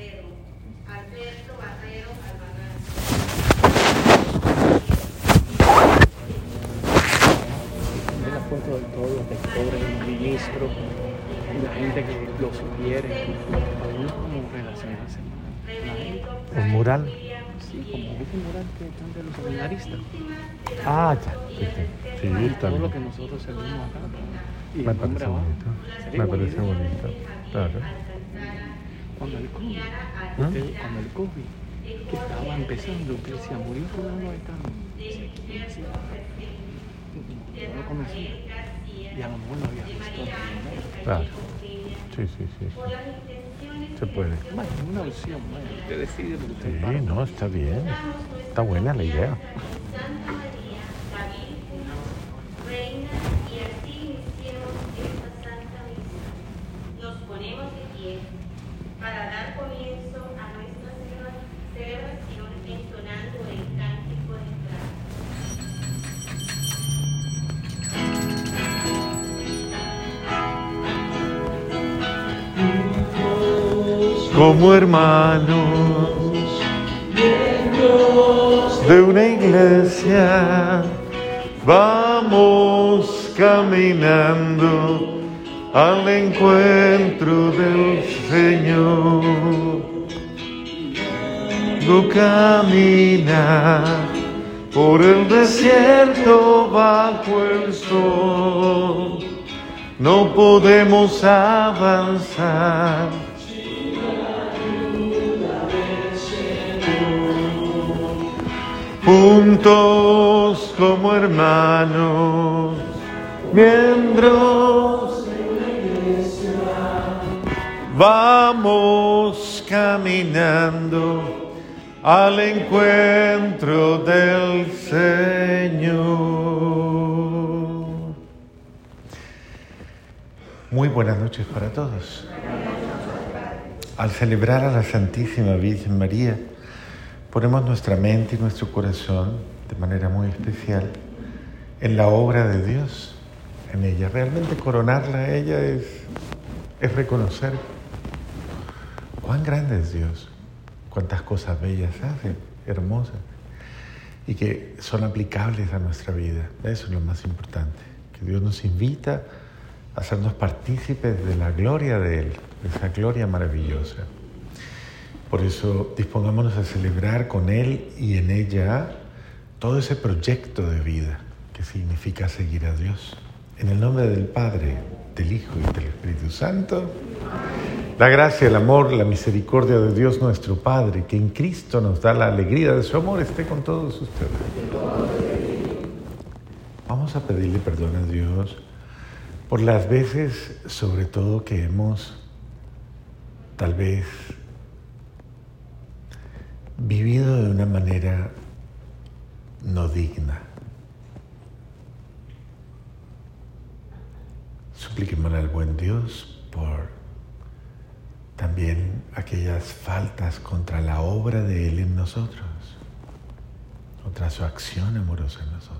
Salcedo, Alberto Barrero Albanán. de la foto de todos los lectores, los ministros, y la gente que lo sugiere, uno como relacionarse Un mural. sí, como ese mural que están de los seminaristas. Ah, ya. Sí, sí. Todo lo que nosotros servimos acá. Y Me parece bonito. Me parece bonito. Claro. Cuando el COVID, ¿Ah? usted- cuando el COVID, que estaba empezando, usted decía, murió fulano de tal. Sí, No lo conocía. Y a lo mejor lo había visto. ¿no? Claro. Sí, sí, sí. Se puede. Bueno, una opción, bueno, usted decide lo que usted Sí, no, está bien. Está buena la idea. Como hermanos de una iglesia, vamos caminando al encuentro del Señor. No camina por el desierto bajo el sol. No podemos avanzar. Juntos como hermanos, miembros de la iglesia, vamos caminando al encuentro del Señor. Muy buenas noches para todos. Al celebrar a la Santísima Virgen María, ponemos nuestra mente y nuestro corazón de manera muy especial en la obra de Dios, en ella. Realmente coronarla a ella es, es reconocer cuán grande es Dios, cuántas cosas bellas hace, hermosas, y que son aplicables a nuestra vida. Eso es lo más importante, que Dios nos invita a hacernos partícipes de la gloria de Él, de esa gloria maravillosa. Por eso dispongámonos a celebrar con Él y en ella todo ese proyecto de vida que significa seguir a Dios. En el nombre del Padre, del Hijo y del Espíritu Santo, la gracia, el amor, la misericordia de Dios nuestro Padre, que en Cristo nos da la alegría de su amor, esté con todos ustedes. Vamos a pedirle perdón a Dios por las veces, sobre todo, que hemos tal vez vivido de una manera no digna. Supliquémosle al buen Dios por también aquellas faltas contra la obra de Él en nosotros, contra su acción amorosa en nosotros.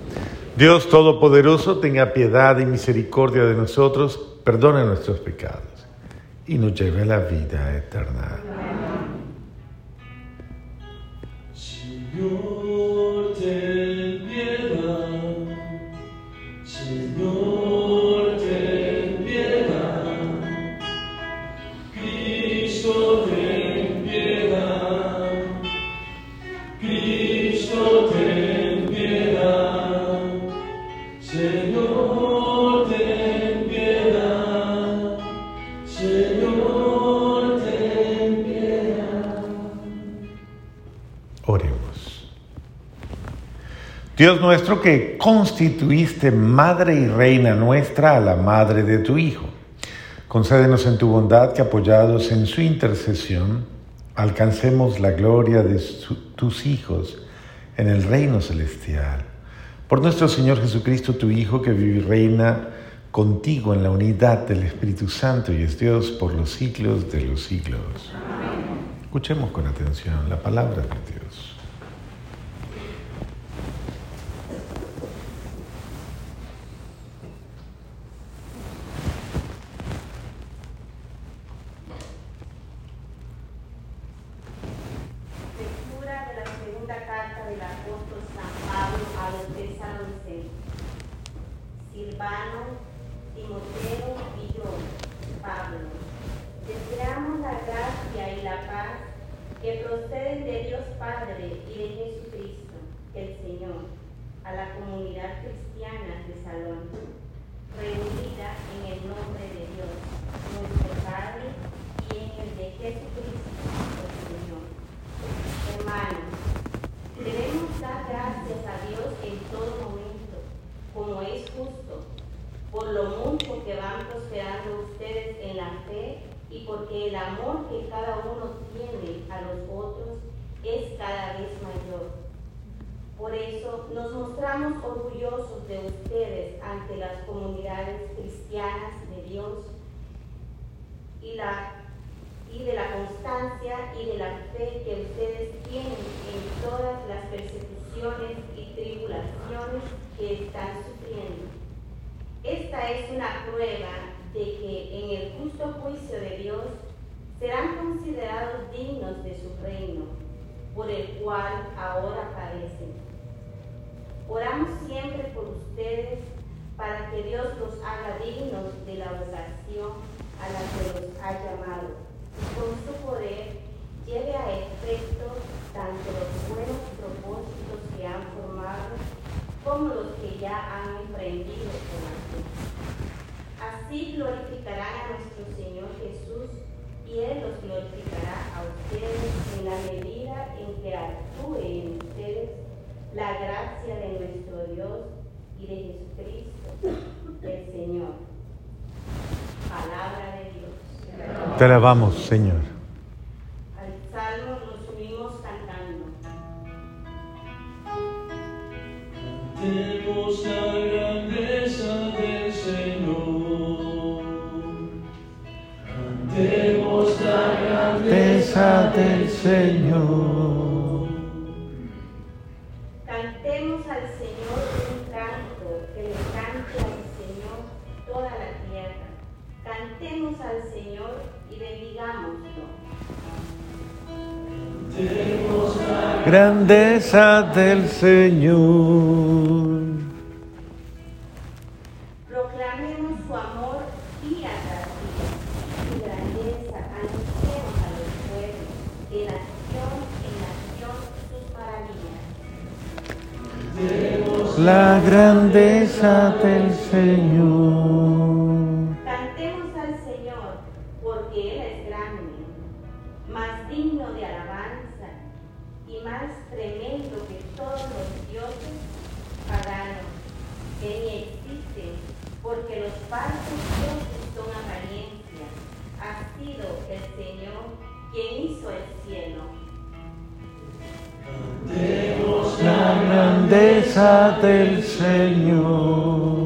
Dios Todopoderoso tenga piedad y misericordia de nosotros, perdone nuestros pecados y nos lleve a la vida eterna. Señor, Dios nuestro que constituiste madre y reina nuestra a la madre de tu Hijo, concédenos en tu bondad que apoyados en su intercesión, alcancemos la gloria de su- tus hijos en el reino celestial. Por nuestro Señor Jesucristo, tu Hijo, que vive y reina contigo en la unidad del Espíritu Santo y es Dios por los siglos de los siglos. Escuchemos con atención la palabra de Dios. Lectura de la segunda carta del apóstol San Pablo a los tesalonicenses. Silvano, Timoteo y yo, Pablo, deseamos la gracia y la paz que proceden de Dios Padre y de Jesucristo, el Señor, a la comunidad cristiana de Salón, reunida en el nombre de Dios, nuestro Padre, y en el de Jesucristo, el Señor. Hermanos, debemos dar gracias a Dios en todo momento, como es justo, por lo mucho que van prosperando ustedes en la fe y porque el amor que cada uno tiene a los otros es cada vez mayor. Por eso nos mostramos orgullosos de ustedes ante las comunidades cristianas de Dios y la y de la constancia y de la fe que ustedes tienen en todas las persecuciones y tribulaciones que están sufriendo. Esta es una prueba de que en el justo juicio de Dios serán considerados dignos de su reino, por el cual ahora padecen. Oramos siempre por ustedes para que Dios los haga dignos de la vocación a la que los ha llamado y con su poder lleve a efecto tanto los buenos propósitos que han formado como los que ya han emprendido con la. Así glorificarán a nuestro Señor Jesús y Él los glorificará a ustedes en la medida en que actúe en ustedes la gracia de nuestro Dios y de Jesucristo, el Señor. Palabra de Dios. Te alabamos, Señor. Grandeza del Señor. Proclamemos su amor día tras día, su grandeza, anunciemos a los pueblos, de nación en nación sus maravillas. La grandeza del Señor. Grandeza del Señor.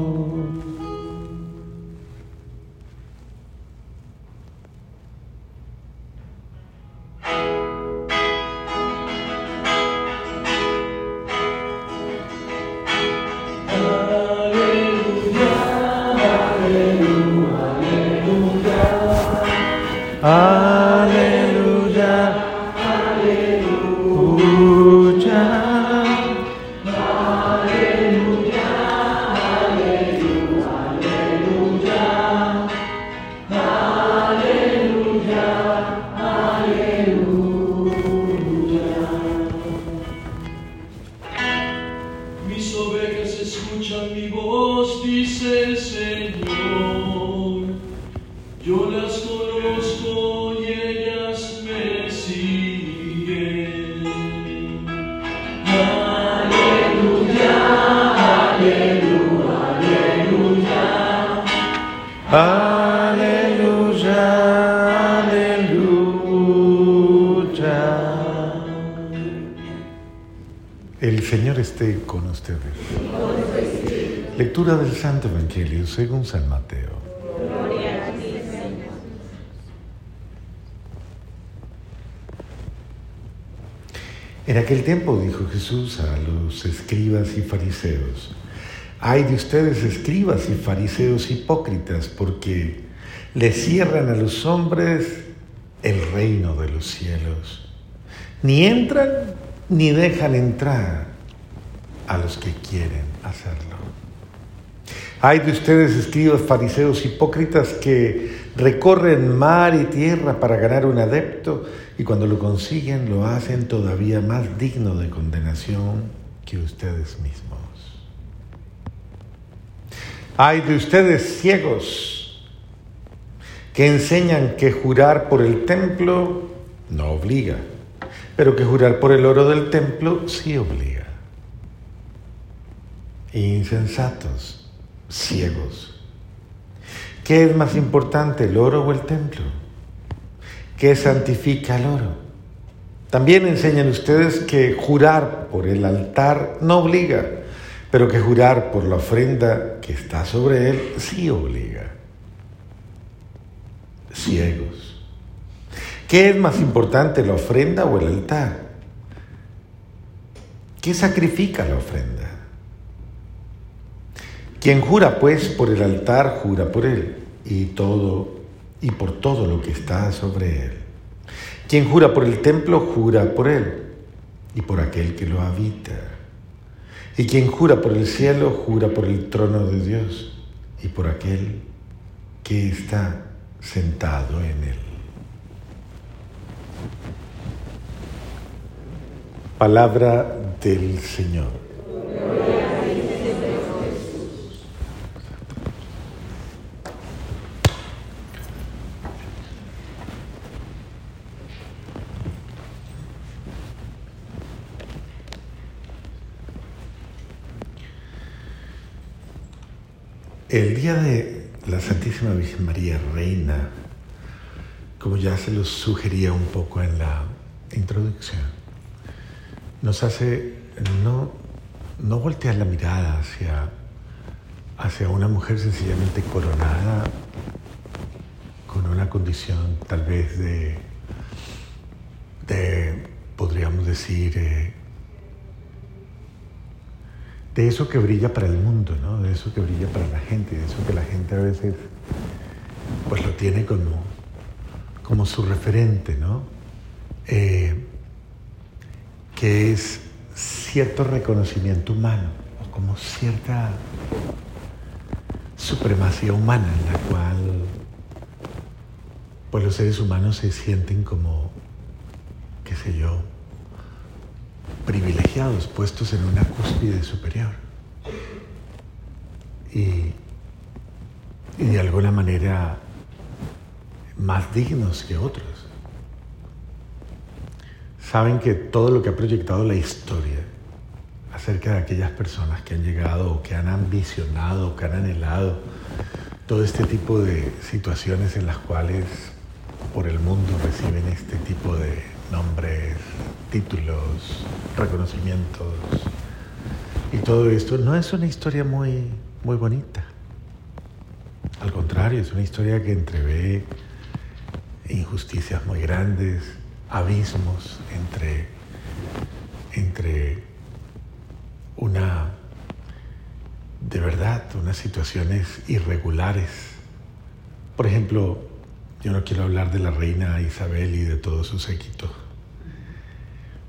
Santo Evangelio según San Mateo. En aquel tiempo dijo Jesús a los escribas y fariseos, hay de ustedes escribas y fariseos hipócritas porque le cierran a los hombres el reino de los cielos. Ni entran ni dejan entrar a los que quieren hacerlo. Hay de ustedes escribas fariseos hipócritas que recorren mar y tierra para ganar un adepto y cuando lo consiguen lo hacen todavía más digno de condenación que ustedes mismos. Hay de ustedes ciegos que enseñan que jurar por el templo no obliga, pero que jurar por el oro del templo sí obliga. Insensatos, ciegos. ¿Qué es más importante, el oro o el templo? ¿Qué santifica el oro? También enseñan ustedes que jurar por el altar no obliga, pero que jurar por la ofrenda que está sobre él sí obliga. Ciegos. ¿Qué es más importante, la ofrenda o el altar? ¿Qué sacrifica la ofrenda? Quien jura pues por el altar, jura por él y todo y por todo lo que está sobre él. Quien jura por el templo, jura por él y por aquel que lo habita. Y quien jura por el cielo, jura por el trono de Dios y por aquel que está sentado en él. Palabra del Señor. El día de la Santísima Virgen María Reina, como ya se lo sugería un poco en la introducción, nos hace no, no voltear la mirada hacia, hacia una mujer sencillamente coronada con una condición tal vez de, de podríamos decir, eh, de eso que brilla para el mundo, ¿no? de eso que brilla para la gente, de eso que la gente a veces pues lo tiene como, como su referente, ¿no? Eh, que es cierto reconocimiento humano, o como cierta supremacía humana en la cual pues los seres humanos se sienten como, qué sé yo, privilegiados, puestos en una cúspide superior. Y, de alguna manera más dignos que otros. Saben que todo lo que ha proyectado la historia acerca de aquellas personas que han llegado o que han ambicionado o que han anhelado todo este tipo de situaciones en las cuales por el mundo reciben este tipo de nombres, títulos, reconocimientos. Y todo esto no es una historia muy, muy bonita. Al contrario, es una historia que entrevé injusticias muy grandes, abismos entre, entre una, de verdad, unas situaciones irregulares. Por ejemplo, yo no quiero hablar de la reina Isabel y de todo su séquito,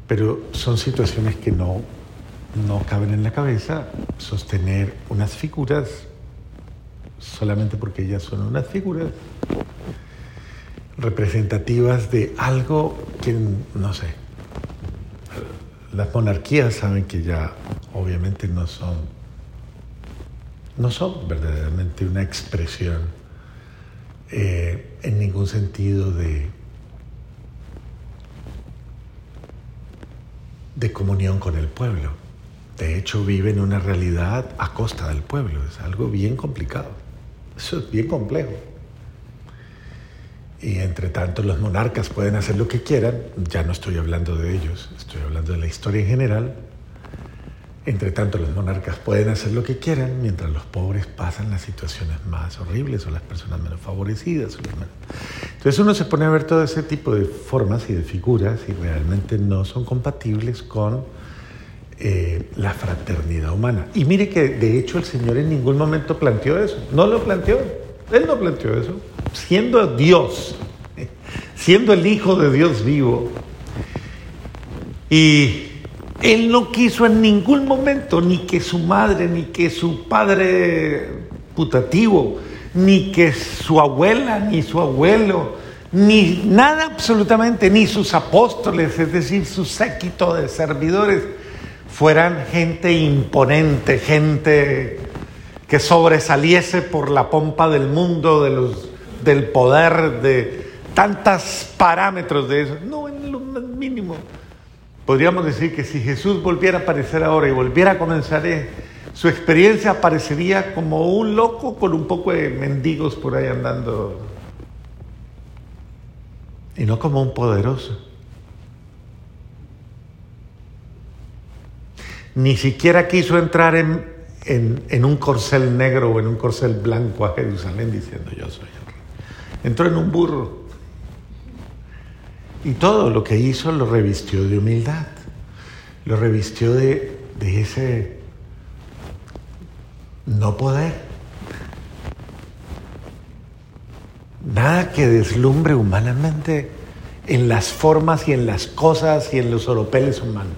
pero son situaciones que no, no caben en la cabeza sostener unas figuras solamente porque ellas son unas figuras representativas de algo que, no sé, las monarquías saben que ya obviamente no son, no son verdaderamente una expresión eh, en ningún sentido de, de comunión con el pueblo. De hecho, viven una realidad a costa del pueblo. Es algo bien complicado. Eso es bien complejo. Y entre tanto los monarcas pueden hacer lo que quieran, ya no estoy hablando de ellos, estoy hablando de la historia en general. Entre tanto los monarcas pueden hacer lo que quieran mientras los pobres pasan las situaciones más horribles o las personas menos favorecidas. Entonces uno se pone a ver todo ese tipo de formas y de figuras y realmente no son compatibles con eh, la fraternidad humana. Y mire que de hecho el Señor en ningún momento planteó eso, no lo planteó, Él no planteó eso siendo Dios, siendo el Hijo de Dios vivo. Y Él no quiso en ningún momento ni que su madre, ni que su padre putativo, ni que su abuela, ni su abuelo, ni nada absolutamente, ni sus apóstoles, es decir, su séquito de servidores, fueran gente imponente, gente que sobresaliese por la pompa del mundo, de los del poder, de tantos parámetros de eso. No, en lo mínimo. Podríamos decir que si Jesús volviera a aparecer ahora y volviera a comenzar eh, su experiencia, aparecería como un loco con un poco de mendigos por ahí andando. Y no como un poderoso. Ni siquiera quiso entrar en, un corcel negro o en un corcel blanco a Jerusalén diciendo yo soy entró en un burro. Y todo lo que hizo lo revistió de humildad, lo revistió de, ese no poder. Nada que deslumbre humanamente en las formas y en las cosas y en los oropeles humanos.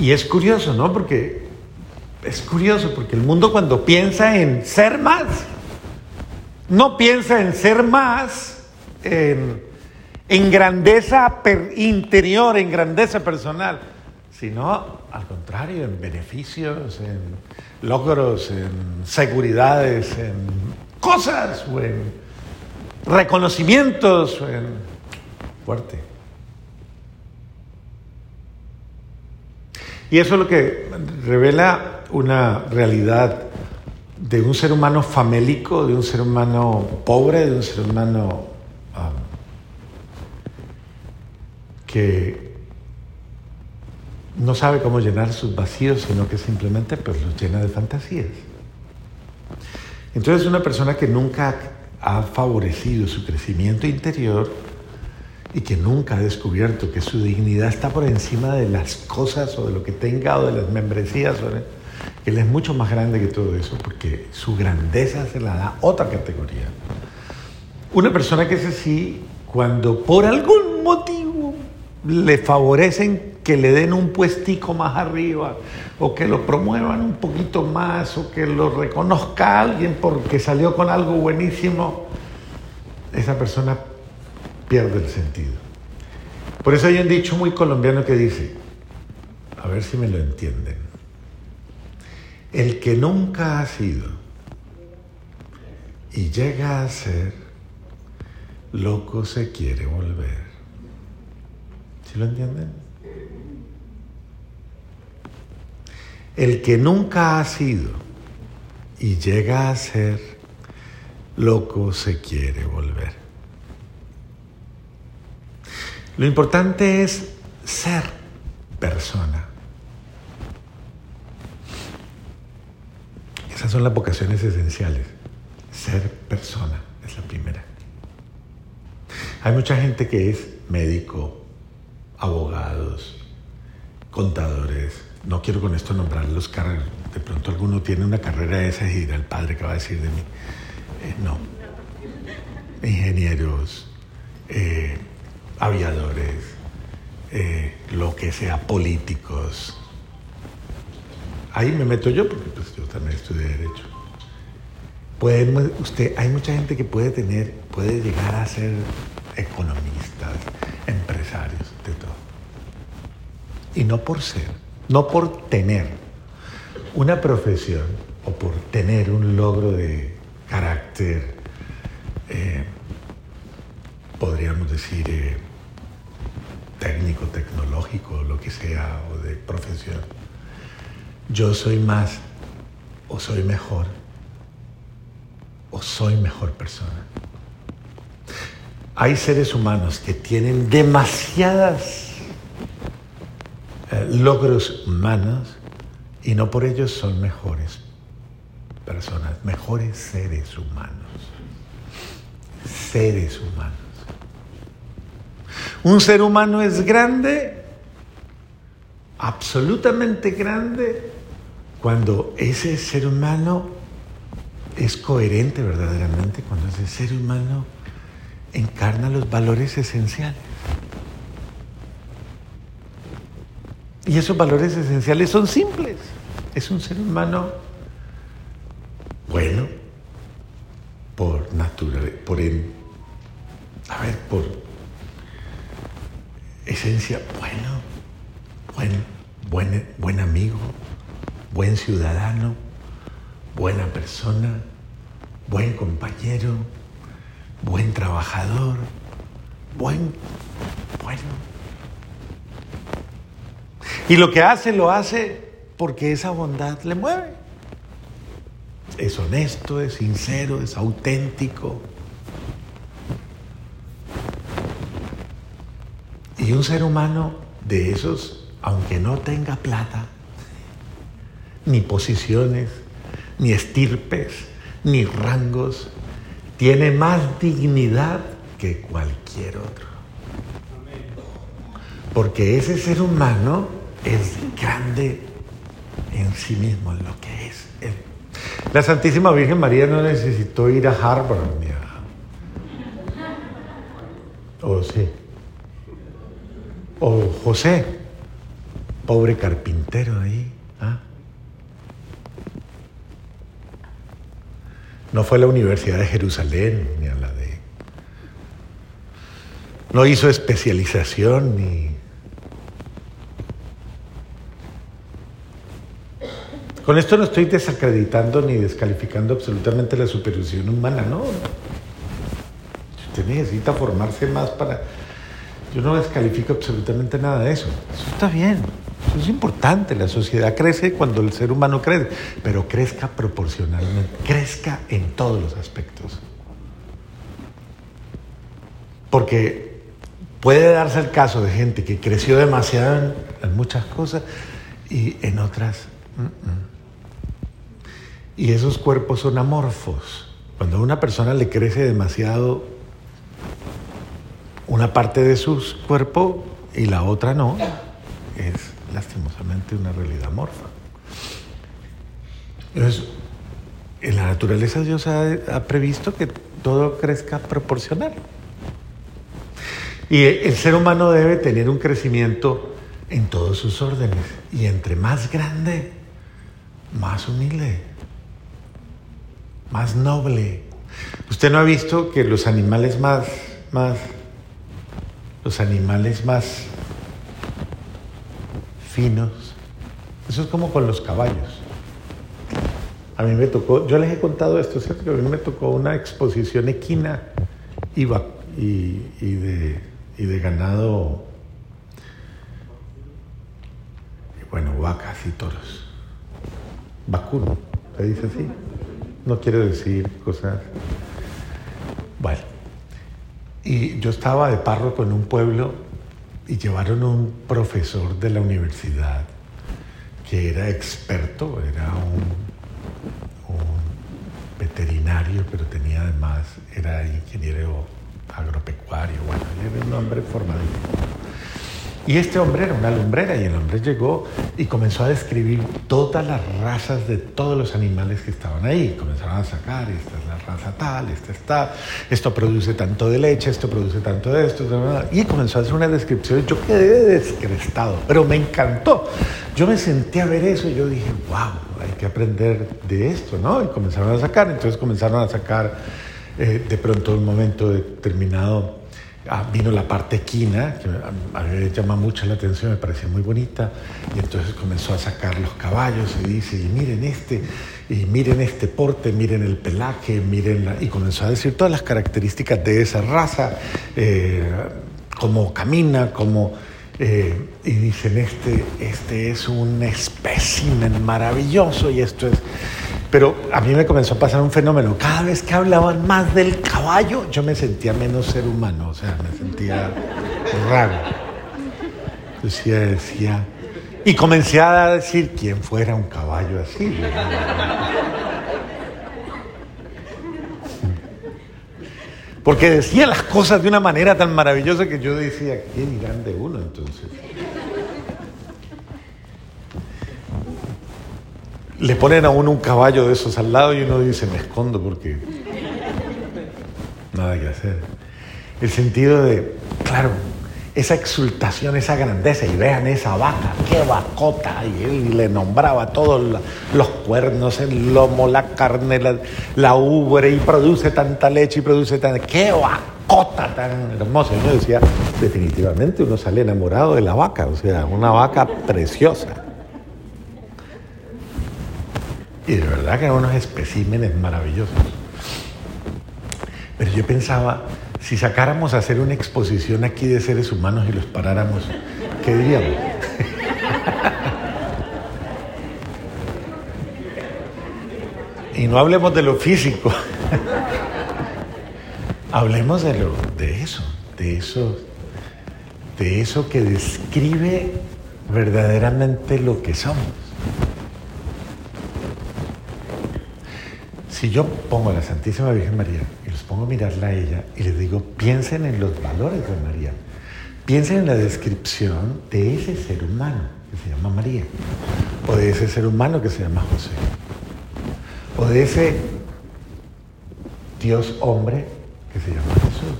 Y es curioso, ¿no? Porque es curioso, porque el mundo cuando piensa en ser más, no piensa en ser más, en, grandeza interior, en grandeza personal, sino al contrario, en beneficios, en logros, en seguridades, en cosas o en reconocimientos, en fuerte. Y eso es lo que revela una realidad de un ser humano famélico, de un ser humano pobre, de un ser humano que no sabe cómo llenar sus vacíos, sino que simplemente pues, los llena de fantasías. Entonces una persona que nunca ha favorecido su crecimiento interior y que nunca ha descubierto que su dignidad está por encima de las cosas o de lo que tenga o de las membresías él es mucho más grande que todo eso porque su grandeza se la da otra categoría. Una persona que es así, cuando por algún motivo le favorecen que le den un puestico más arriba o que lo promuevan un poquito más o que lo reconozca alguien porque salió con algo buenísimo, esa persona pierde el sentido. Por eso hay un dicho muy colombiano que dice, a ver si me lo entienden, el que nunca ha sido y llega a ser, loco se quiere volver. ¿Sí lo entienden? El que nunca ha sido y llega a ser, loco se quiere volver. Lo importante es ser persona. Esas son las vocaciones esenciales. Ser persona es la primera. Hay mucha gente que es médico, abogados, contadores. No quiero con esto nombrar los carreras. De pronto alguno tiene una carrera de esa y dirá el padre que va a decir de mí. Eh, no. Ingenieros, eh, aviadores, eh, lo que sea, políticos, Ahí me meto yo porque pues, yo también estudié Derecho. usted, hay mucha gente que puede tener, puede llegar a ser economistas, empresarios. Y no por ser, no por tener una profesión o por tener un logro de carácter, eh, podríamos decir, eh, técnico, tecnológico, lo que sea, o de profesión yo soy más o soy mejor. o soy mejor persona. Hay seres humanos que tienen demasiadas logros humanos y no por ello son mejores personas, mejores seres humanos. Seres humanos. Un ser humano es grande, absolutamente grande, cuando ese ser humano es coherente verdaderamente, cuando ese ser humano encarna los valores esenciales. Y esos valores esenciales son simples. Es un ser humano bueno por naturaleza, por el, a ver, por esencia, bueno, buen, buen, buen amigo, buen ciudadano, buena persona, buen compañero, buen trabajador, buen, bueno. Y lo que hace, lo hace porque esa bondad le mueve. Es honesto, es sincero, es auténtico. Y un ser humano de esos, aunque no tenga plata, ni posiciones, ni estirpes, ni rangos, tiene más dignidad que cualquier otro. Porque ese ser humano es grande en sí mismo, en lo que es. La Santísima Virgen María no necesitó ir a Harvard ni a... ¿O sí? O José, pobre carpintero ahí. ¿ah? No fue a la Universidad de Jerusalén ni a la de... No hizo especialización ni... Con esto no estoy desacreditando ni descalificando absolutamente la supervisión humana, no. Usted necesita formarse más para... Yo no descalifico absolutamente nada de eso. Eso está bien. Eso es importante. La sociedad crece cuando el ser humano crece, pero crezca proporcionalmente, crezca en todos los aspectos. Porque puede darse el caso de gente que creció demasiado en, en muchas cosas y en otras. Mm, mm. Y esos cuerpos son amorfos. Cuando a una persona le crece demasiado una parte de su cuerpo y la otra no, es lastimosamente una realidad amorfa. Entonces, en la naturaleza Dios ha, ha previsto que todo crezca proporcional. Y el ser humano debe tener un crecimiento en todos sus órdenes. Y entre más grande, más humilde, más noble. Usted no ha visto que los animales más, más, los animales más finos, eso es como con los caballos. A mí me tocó, yo les he contado esto, ¿cierto? A mí me tocó una exposición equina y, y, y, de, y de ganado, bueno, vacas y toros. Vacuno, se dice así. No quiero decir cosas. Bueno, y yo estaba de párroco en un pueblo y llevaron un profesor de la universidad que era experto, era un, veterinario, pero tenía además, era ingeniero agropecuario, bueno, era un hombre formadísimo. Y este hombre era una lumbrera y el hombre llegó y comenzó a describir todas las razas de todos los animales que estaban ahí. Comenzaron a sacar, esta es la raza tal, esta está, esto produce tanto de leche, esto produce tanto de esto. Y comenzó a hacer una descripción. Yo quedé descrestado, pero me encantó. Yo me senté a ver eso y yo dije, wow, hay que aprender de esto, ¿no? Y comenzaron a sacar, entonces comenzaron a sacar eh, de pronto un momento determinado Ah, vino la parte equina, que a mí me llama mucho la atención, me parecía muy bonita, y entonces comenzó a sacar los caballos y dice, y miren este, y miren este porte, miren el pelaje, miren la... y comenzó a decir todas las características de esa raza, eh, cómo camina, cómo... Eh, y dicen, este, este es un espécimen maravilloso y esto es... Pero a mí me comenzó a pasar un fenómeno. Cada vez que hablaban más del caballo, yo me sentía menos ser humano, o sea, me sentía raro. Decía, decía. Y comencé a decir quién fuera un caballo así. Porque decía las cosas de una manera tan maravillosa que yo decía, ¿qué dirán de uno entonces? Le ponen a uno un caballo de esos al lado y uno dice, me escondo porque nada que hacer. El sentido de, claro, esa exultación, esa grandeza, y vean esa vaca, qué vacota, y él le nombraba todos los cuernos, el lomo, la carne, la, la ubre, y produce tanta leche y produce tanta, qué vacota tan hermosa. Y uno decía, definitivamente uno sale enamorado de la vaca, o sea, una vaca preciosa. Y de verdad que eran unos especímenes maravillosos. Pero yo pensaba, si sacáramos a hacer una exposición aquí de seres humanos y los paráramos, ¿qué diríamos? y no hablemos de lo físico, hablemos de lo de eso, de eso, de eso que describe verdaderamente lo que somos. Si yo pongo a la Santísima Virgen María y los pongo a mirarla a ella y les digo, piensen en los valores de María, piensen en la descripción de ese ser humano que se llama María, o de ese ser humano que se llama José, o de ese Dios hombre que se llama Jesús.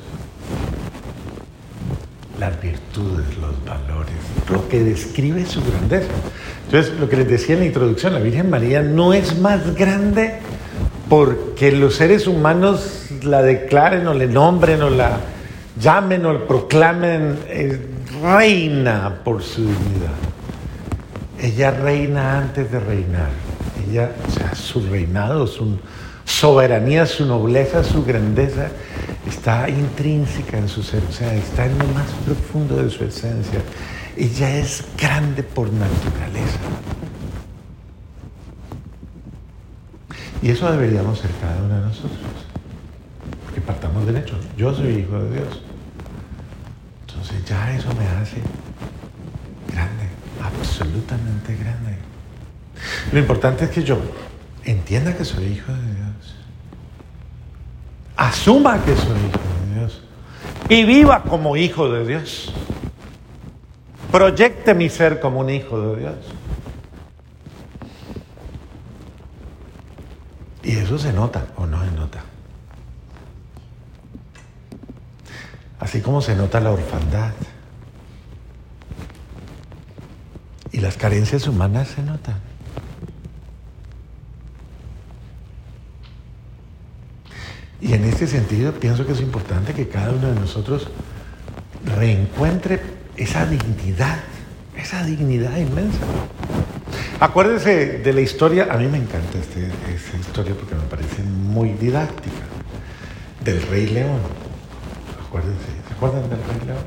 Las virtudes, los valores, lo que describe su grandeza. Entonces, lo que les decía en la introducción, la Virgen María no es más grande porque los seres humanos la declaren o le nombren o la llamen o la proclamen eh, reina por su dignidad. Ella reina antes de reinar. Ella, o sea, su reinado, su soberanía, su nobleza, su grandeza está intrínseca en su ser, o sea, está en lo más profundo de su esencia. Ella es grande por naturaleza. Y eso deberíamos ser cada uno de nosotros. Porque partamos del hecho. Yo soy hijo de Dios. Entonces ya eso me hace grande, absolutamente grande. Lo importante es que yo entienda que soy hijo de Dios. Asuma que soy hijo de Dios. Y viva como hijo de Dios. Proyecte mi ser como un hijo de Dios. Y eso se nota o no se nota. Así como se nota la orfandad. Y las carencias humanas se notan. Y en este sentido pienso que es importante que cada uno de nosotros reencuentre esa dignidad, esa dignidad inmensa. Acuérdense de la historia, a mí me encanta este, esta historia porque me parece muy didáctica, del Rey León. Acuérdense, ¿se acuerdan del Rey León?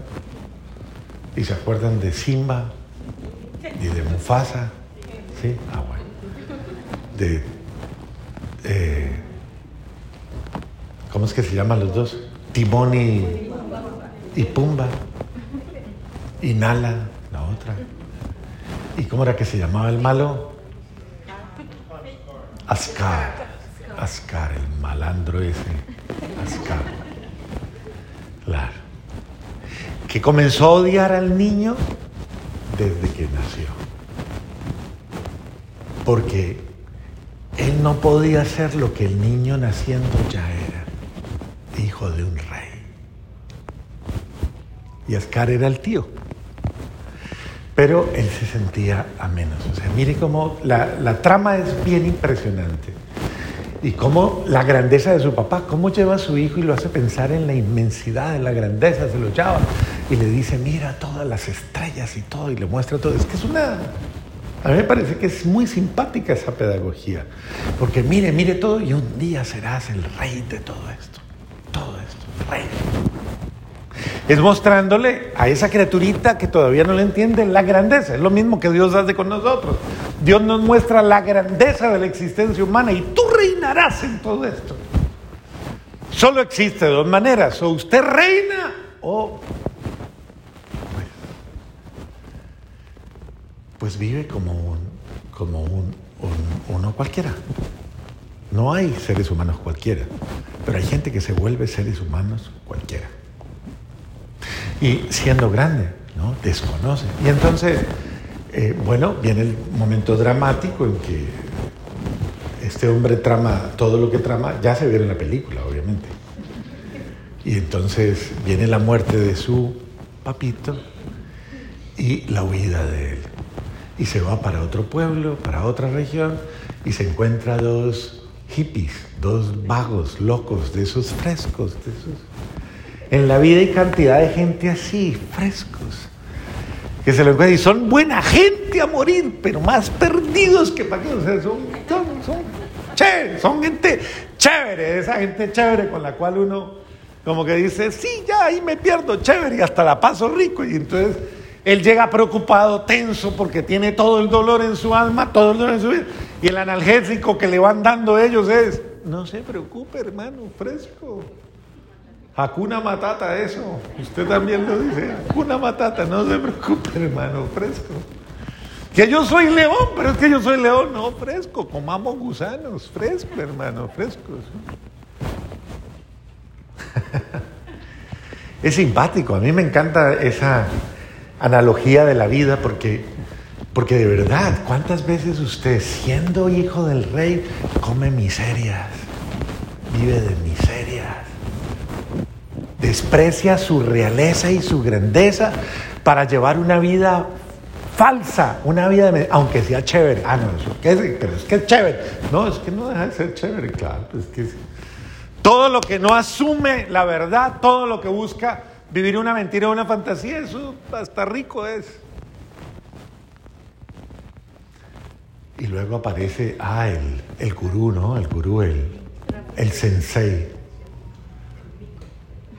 ¿Y se acuerdan de Simba y de Mufasa? ¿Sí? Ah, bueno. De... Eh, ¿Cómo es que se llaman los dos? Timón y, y Pumba. Y Nala, la otra. ¿Y cómo era que se llamaba el malo? Ascar. Ascar, el malandro ese. Ascar. Claro. Que comenzó a odiar al niño desde que nació. Porque él no podía ser lo que el niño naciendo ya era. Hijo de un rey. Y Ascar era el tío pero él se sentía a menos. O sea, mire cómo la, la, trama es bien impresionante. Y cómo la grandeza de su papá, cómo lleva a su hijo y lo hace pensar en la inmensidad, en la grandeza, se lo lleva y le dice, mira todas las estrellas y todo, y le muestra todo. Es que es una... A mí me parece que es muy simpática esa pedagogía, porque mire, mire todo y un día serás el rey de todo esto, todo esto, rey. Es mostrándole a esa criaturita que todavía no le entiende la grandeza. Es lo mismo que Dios hace con nosotros. Dios nos muestra la grandeza de la existencia humana y tú reinarás en todo esto. Solo existe de dos maneras. O usted reina o pues, vive como un, como un, un- uno cualquiera. No hay seres humanos cualquiera, pero hay gente que se vuelve seres humanos cualquiera. Y siendo grande, ¿no? Desconoce. Y entonces, eh, bueno, viene el momento dramático en que este hombre trama todo lo que trama, ya se ve en la película, obviamente. Y entonces viene la muerte de su papito y la huida de él. Y se va para otro pueblo, para otra región, y se encuentra dos hippies, dos vagos, locos, de esos frescos, de esos... En la vida hay cantidad de gente así, frescos, que se lo encuentran y son buena gente a morir, pero más perdidos que para qué, o sea, son, son, son chéveres, son gente chévere, esa gente chévere con la cual uno como que dice, sí, ya ahí me pierdo, chévere, y hasta la paso rico, y entonces él llega preocupado, tenso, porque tiene todo el dolor en su alma, todo el dolor en su vida, y el analgésico que le van dando ellos es, no se preocupe, hermano, fresco. Hakuna Matata, eso. Usted también lo dice. Hakuna Matata, no se preocupe, hermano, fresco. Que yo soy león, pero es que yo soy león, no, fresco. Comamos gusanos, fresco, hermano, frescos. Es simpático, a mí me encanta esa analogía de la vida porque, porque de verdad, ¿cuántas veces usted, siendo hijo del rey, come miserias, vive de miserias? Desprecia su realeza y su grandeza para llevar una vida falsa, una vida, aunque sea chévere. Ah, no, eso, ¿qué es? pero es que es chévere. No, es que no deja de ser chévere, claro. Pues que es- todo lo que no asume la verdad, todo lo que busca vivir una mentira o una fantasía, eso hasta rico es. Y luego aparece, ah, el, el gurú, ¿no? El gurú, el, el sensei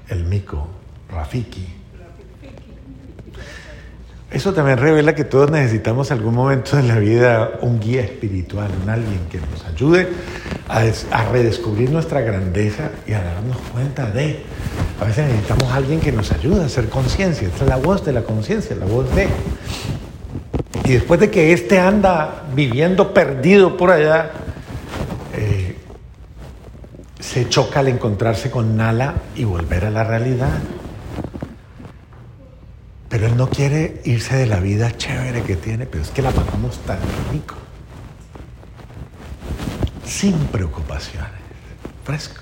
el mico, Rafiki. Eso también revela que todos necesitamos algún momento en la vida un guía espiritual, un alguien que nos ayude a, a redescubrir nuestra grandeza y a darnos cuenta de. A veces necesitamos alguien que nos ayude a hacer conciencia. Esta es la voz de la conciencia, la voz de. Y después de que éste anda viviendo perdido por allá, se choca al encontrarse con Nala y volver a la realidad. Pero él no quiere irse de la vida chévere que tiene, pero es que la pasamos tan rico. Sin preocupaciones. Fresco.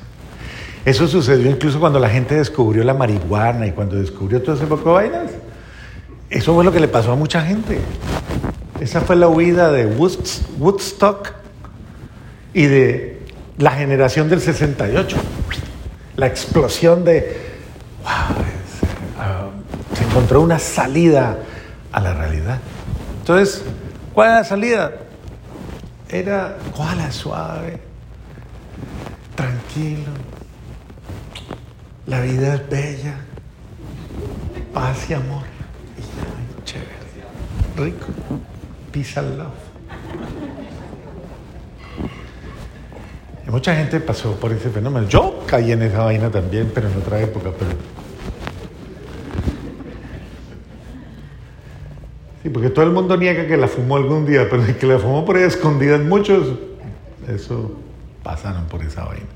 Eso sucedió incluso cuando la gente descubrió la marihuana y cuando descubrió todo ese poco vainas. Eso fue lo que le pasó a mucha gente. Esa fue la huida de Woodst- Woodstock y de la generación del 68. La explosión de, wow, es, ah, se encontró una salida a la realidad. Entonces, ¿cuál era la salida? Era, ¿cuál suave? Tranquilo. La vida es bella. Paz y amor. Y chévere. Rico. Peace and love. Mucha gente pasó por ese fenómeno. Yo caí en esa vaina también, pero en otra época. Pero... Sí, porque todo el mundo niega que la fumó algún día, pero el que la fumó por ahí escondidas, muchos, eso pasaron por esa vaina.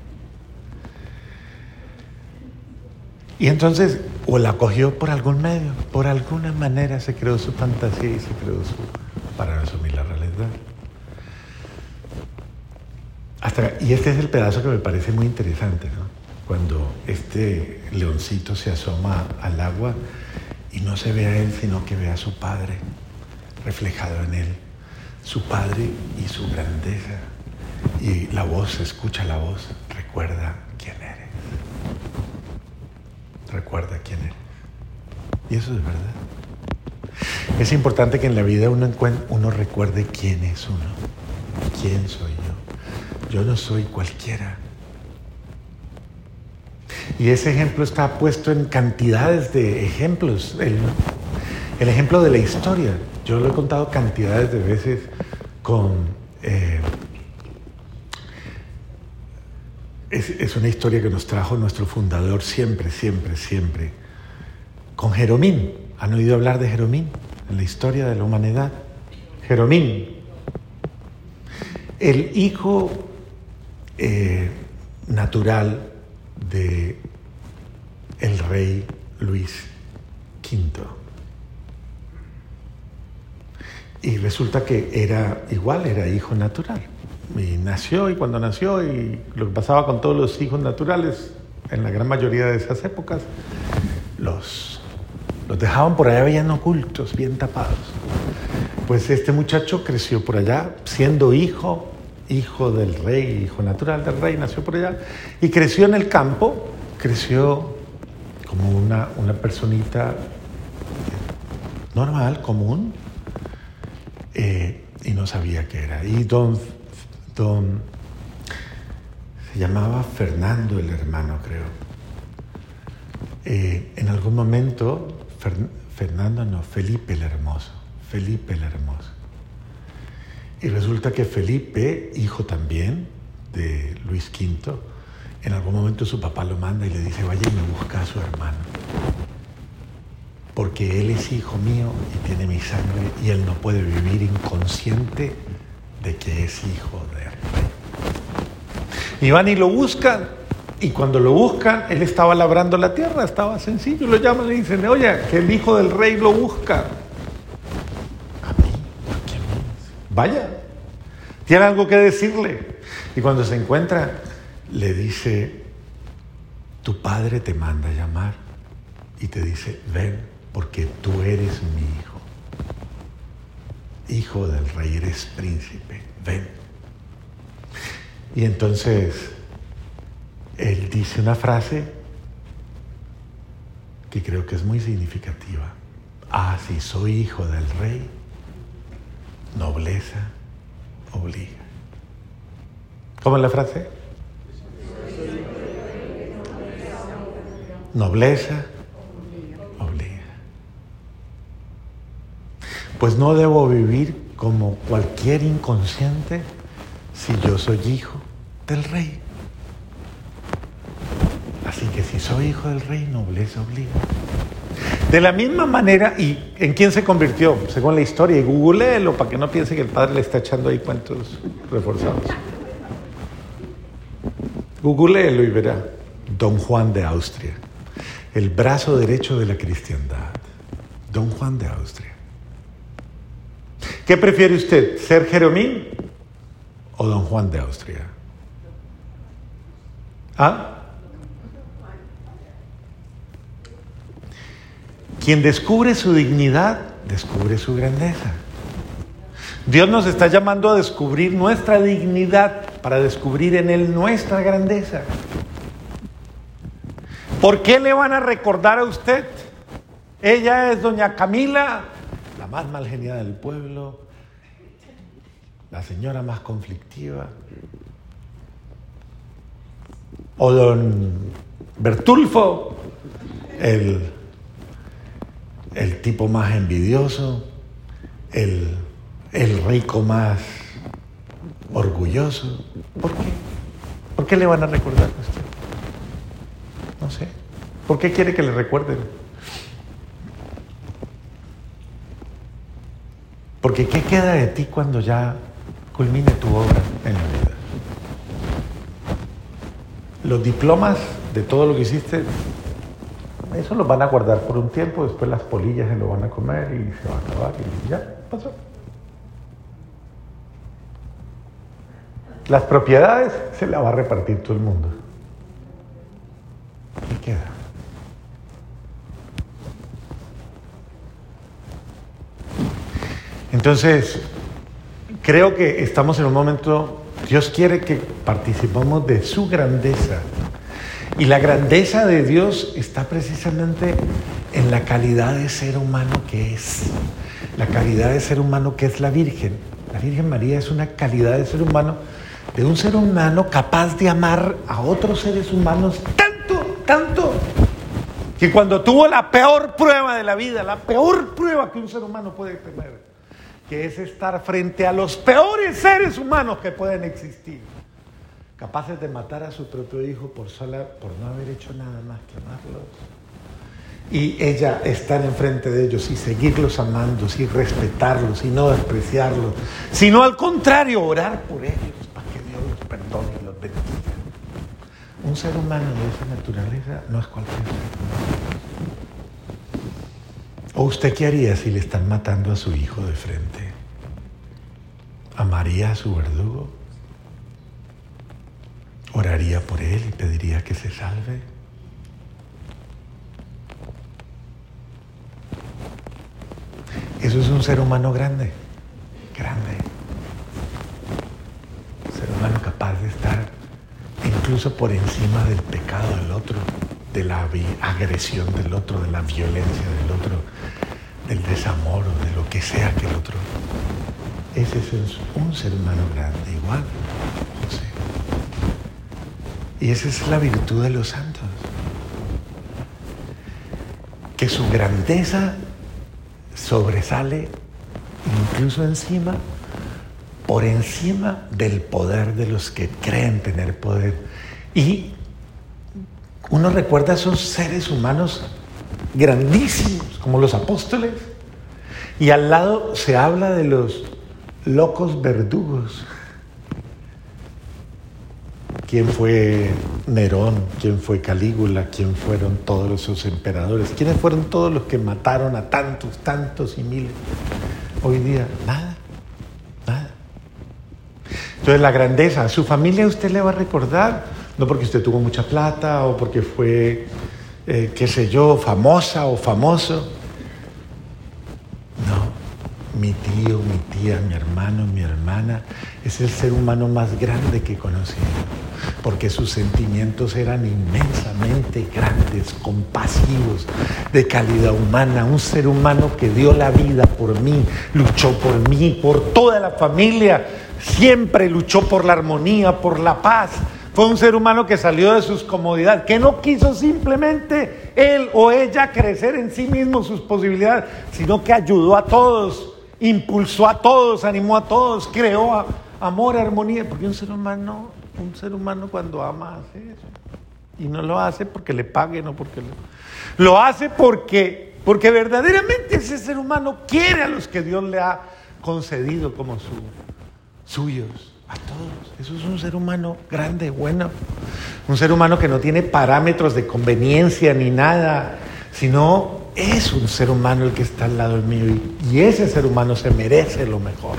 Y entonces, o la cogió por algún medio, por alguna manera se creó su fantasía y se creó su. para no asumir la realidad. Y este es el pedazo que me parece muy interesante, ¿no? Cuando este leoncito se asoma al agua y no se ve a él, sino que ve a su padre reflejado en él, su padre y su grandeza. Y la voz, escucha la voz, recuerda quién eres. Recuerda quién eres. Y eso es verdad. Es importante que en la vida uno, uno recuerde quién es uno, quién soy yo. No soy cualquiera. Y ese ejemplo está puesto en cantidades de ejemplos. El, el ejemplo de la historia. Yo lo he contado cantidades de veces con... Eh, es, es, una historia que nos trajo nuestro fundador siempre, siempre, siempre. Con Jeromín. ¿Han oído hablar de Jeromín en la historia de la humanidad? Jeromín. El hijo eh, natural de el rey Luis V. Y resulta que era igual, era hijo natural. Y nació y cuando nació y lo que pasaba con todos los hijos naturales en la gran mayoría de esas épocas, los, los dejaban por allá bien ocultos, bien tapados. Pues este muchacho creció por allá siendo hijo, hijo del rey, hijo natural del rey, nació por allá y creció en el campo, creció como una, una personita normal, común, eh, y no sabía qué era. Y don, don, se llamaba Fernando el hermano, creo. Eh, en algún momento, Fernando no, Felipe el hermoso, Felipe el hermoso. Y resulta que Felipe, hijo también de Luis V, en algún momento su papá lo manda y le dice, vaya y me busca a su hermano porque Él es hijo mío y tiene mi sangre y Él no puede vivir inconsciente de que es hijo de Él. Y van y lo buscan y cuando lo buscan, Él estaba labrando la tierra, estaba sencillo, lo llaman y dicen, oye, que el hijo del rey lo busca. A mí, ¿a quién Vaya, tiene algo que decirle. Y cuando se encuentra, le dice, tu padre te manda a llamar y te dice, ven porque tú eres mi hijo. Hijo del rey, eres príncipe, ven. Y entonces él dice una frase que creo que es muy significativa. Ah, si soy hijo del rey, nobleza obliga. ¿Cómo es la frase? Nobleza pues no debo vivir como cualquier inconsciente si yo soy hijo del rey. Así que si soy hijo del rey, nobleza obliga. De la misma manera, ¿y en quién se convirtió? Según la historia, y googleelo para que no piense que el padre le está echando ahí cuentos reforzados. Googleelo y verá. Don Juan de Austria, el brazo derecho de la cristiandad. Don Juan de Austria. ¿Qué prefiere usted, ser Jeromín o don Juan de Austria? ¿Ah? Quien descubre su dignidad, descubre su grandeza. Dios nos está llamando a descubrir nuestra dignidad para descubrir en Él nuestra grandeza. ¿Por qué le van a recordar a usted? Ella es doña Camila la más mal geniada del pueblo, la señora más conflictiva, o don Bertulfo, el, el tipo más envidioso, el, el rico más orgulloso. ¿Por qué? ¿Por qué le van a recordar a usted? No sé. ¿Por qué quiere que le recuerden? Porque ¿qué queda de ti cuando ya culmine tu obra en la vida? Los diplomas de todo lo que hiciste, eso los van a guardar por un tiempo, después las polillas se lo van a comer y se va a acabar y ya pasó. Las propiedades se las va a repartir todo el mundo. ¿Qué queda? Entonces, creo que estamos en un momento, Dios quiere que participemos de su grandeza. Y la grandeza de Dios está precisamente en la calidad de ser humano que es. La calidad de ser humano que es la Virgen. La Virgen María es una calidad de ser humano, de un ser humano capaz de amar a otros seres humanos tanto, tanto que cuando tuvo la peor prueba de la vida, la peor prueba que un ser humano puede tener, que es estar frente a los peores seres humanos que pueden existir, capaces de matar a su propio hijo por, sola, por no haber hecho nada más que amarlos. Y ella estar enfrente de ellos y seguirlos amando, y respetarlos y no despreciarlos, sino al contrario, orar por ellos para que Dios los perdone y los bendiga. Un ser humano de esa naturaleza no es cualquier ser humano. ¿O usted qué haría si le están matando a su hijo de frente? ¿Amaría a su verdugo? ¿Oraría por él y pediría que se salve? Eso es un ser humano grande, grande. Un ser humano capaz de estar incluso por encima del pecado del otro, de la agresión del otro, de la violencia del otro, del desamor o de lo que sea que el otro. Ese es un ser humano grande, igual. Y esa es la virtud de los santos. Que su grandeza sobresale incluso encima, por encima del poder de los que creen tener poder. Y uno recuerda a esos seres humanos grandísimos, como los apóstoles, y al lado se habla de los locos verdugos. ¿Quién fue Nerón? ¿Quién fue Calígula? ¿Quién fueron todos esos emperadores? ¿Quiénes fueron todos los que mataron a tantos, tantos y miles? Hoy día, nada, nada. Entonces la grandeza, a su familia usted le va a recordar, no porque usted tuvo mucha plata o porque fue, eh, qué sé yo, famosa o famoso. No, mi tío, mi tía, mi hermano, mi hermana, es el ser humano más grande que he conocido porque sus sentimientos eran inmensamente grandes, compasivos, de calidad humana, un ser humano que dio la vida por mí, luchó por mí, por toda la familia, siempre luchó por la armonía, por la paz. Fue un ser humano que salió de sus comodidades, que no quiso simplemente él o ella crecer en sí mismo sus posibilidades, sino que ayudó a todos, impulsó a todos, animó a todos, creó amor, armonía, porque un ser humano un ser humano cuando ama hace eso. Y no lo hace porque le pague, no porque lo... Lo hace porque, porque verdaderamente ese ser humano quiere a los que Dios le ha concedido como su, suyos. A todos. Eso es un ser humano grande, bueno. Un ser humano que no tiene parámetros de conveniencia ni nada, sino es un ser humano el que está al lado mío y, y ese ser humano se merece lo mejor.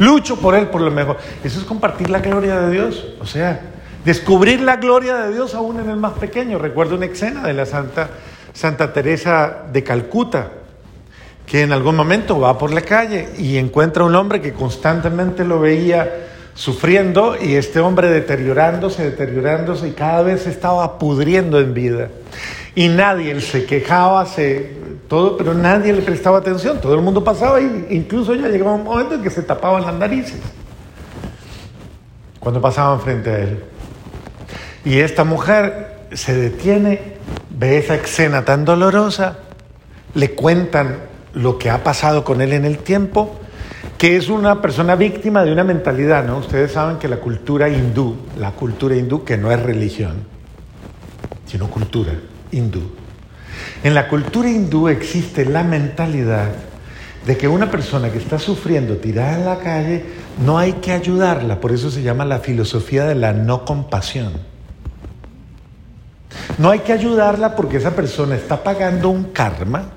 Lucho por Él, por lo mejor. Eso es compartir la gloria de Dios. O sea, descubrir la gloria de Dios aún en el más pequeño. Recuerdo una escena de la Santa, Santa Teresa de Calcuta, que en algún momento va por la calle y encuentra un hombre que constantemente lo veía sufriendo y este hombre deteriorándose, deteriorándose y cada vez estaba pudriendo en vida. Y nadie se quejaba, se, todo, pero nadie le prestaba atención, todo el mundo pasaba y incluso ya llegaba un momento en que se tapaban las narices cuando pasaban frente a él. Y esta mujer se detiene, ve esa escena tan dolorosa, le cuentan lo que ha pasado con él en el tiempo, que es una persona víctima de una mentalidad, ¿no? Ustedes saben que la cultura hindú, la cultura hindú que no es religión, sino cultura hindú, en la cultura hindú existe la mentalidad de que una persona que está sufriendo tirada en la calle no hay que ayudarla, por eso se llama la filosofía de la no compasión. No hay que ayudarla porque esa persona está pagando un karma,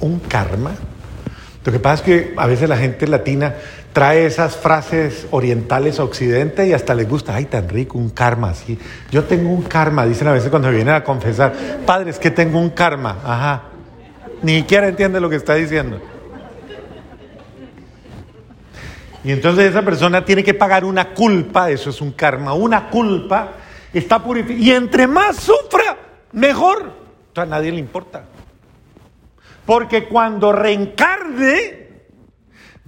un karma. Lo que pasa es que a veces la gente latina trae esas frases orientales a Occidente y hasta les gusta, ay, tan rico, un karma, sí. Yo tengo un karma, dicen a veces cuando vienen a confesar, padre, es que tengo un karma, ajá. Ni siquiera entiende lo que está diciendo. Y entonces esa persona tiene que pagar una culpa, eso es un karma, una culpa, está purificada. Y entre más sufra, mejor. a nadie le importa. Porque cuando reencarne,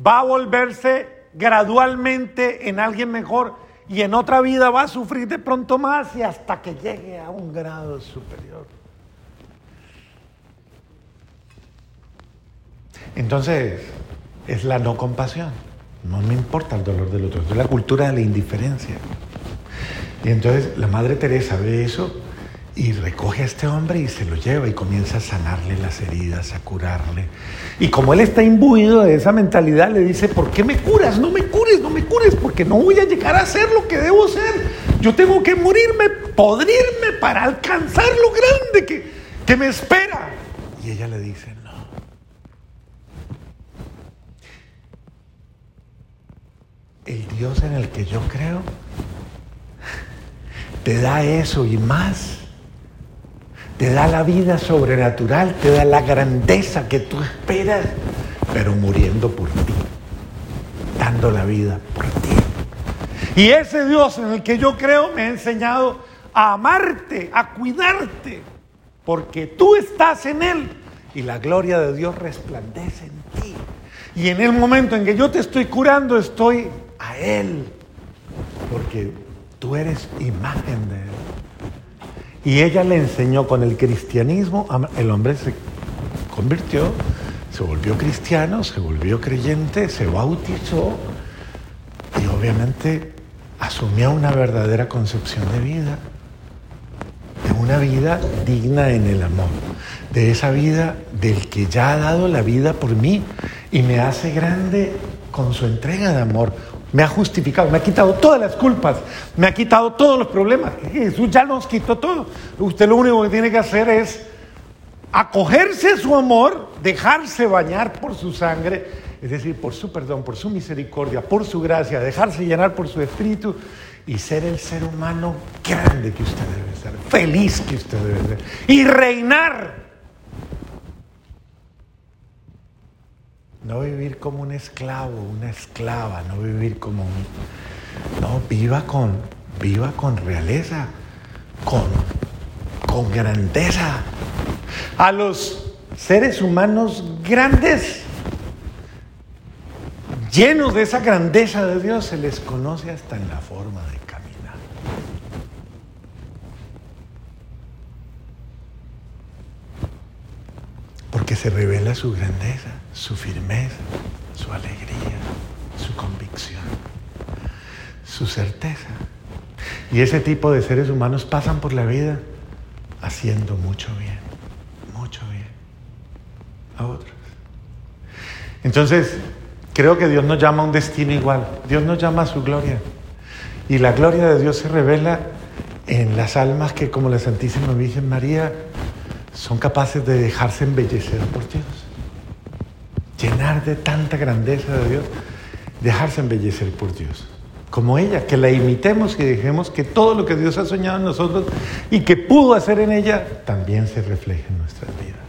va a volverse gradualmente en alguien mejor y en otra vida va a sufrir de pronto más y hasta que llegue a un grado superior. Entonces, es la no compasión. No me importa el dolor del otro, es la cultura de la indiferencia. Y entonces la Madre Teresa ve eso y recoge a este hombre y se lo lleva y comienza a sanarle las heridas, a curarle. Y como él está imbuido de esa mentalidad, le dice, ¿por qué me curas? No me cures, no me cures, porque no voy a llegar a ser lo que debo ser. Yo tengo que morirme, podrirme para alcanzar lo grande que, que me espera. Y ella le dice, no. El Dios en el que yo creo te da eso y más. Te da la vida sobrenatural, te da la grandeza que tú esperas, pero muriendo por ti, dando la vida por ti. Y ese Dios en el que yo creo me ha enseñado a amarte, a cuidarte, porque tú estás en Él y la gloria de Dios resplandece en ti. Y en el momento en que yo te estoy curando, estoy a Él, porque tú eres imagen de Él. Y ella le enseñó con el cristianismo, el hombre se convirtió, se volvió cristiano, se volvió creyente, se bautizó y obviamente asumió una verdadera concepción de vida, de una vida digna en el amor, de esa vida del que ya ha dado la vida por mí y me hace grande con su entrega de amor me ha justificado, me ha quitado todas las culpas, me ha quitado todos los problemas. Jesús ya nos quitó todo. Usted lo único que tiene que hacer es acogerse a su amor, dejarse bañar por su sangre, es decir, por su perdón, por su misericordia, por su gracia, dejarse llenar por su espíritu y ser el ser humano grande que usted debe ser, feliz que usted debe ser, y reinar No vivir como un esclavo, una esclava, no vivir como un... No, viva con, viva con realeza, con, con grandeza. A los seres humanos grandes, llenos de esa grandeza de Dios, se les conoce hasta en la forma de caminar. Porque se revela su grandeza su firmeza, su alegría, su convicción, su certeza. Y ese tipo de seres humanos pasan por la vida haciendo mucho bien, mucho bien a otros. Entonces, creo que Dios nos llama a un destino igual. Dios nos llama a su gloria. Y la gloria de Dios se revela en las almas que, como la Santísima Virgen María, son capaces de dejarse embellecer por Dios llenar de tanta grandeza de Dios, dejarse embellecer por Dios. Como ella, que la imitemos y dejemos que todo lo que Dios ha soñado en nosotros y que pudo hacer en ella también se refleje en nuestras vidas.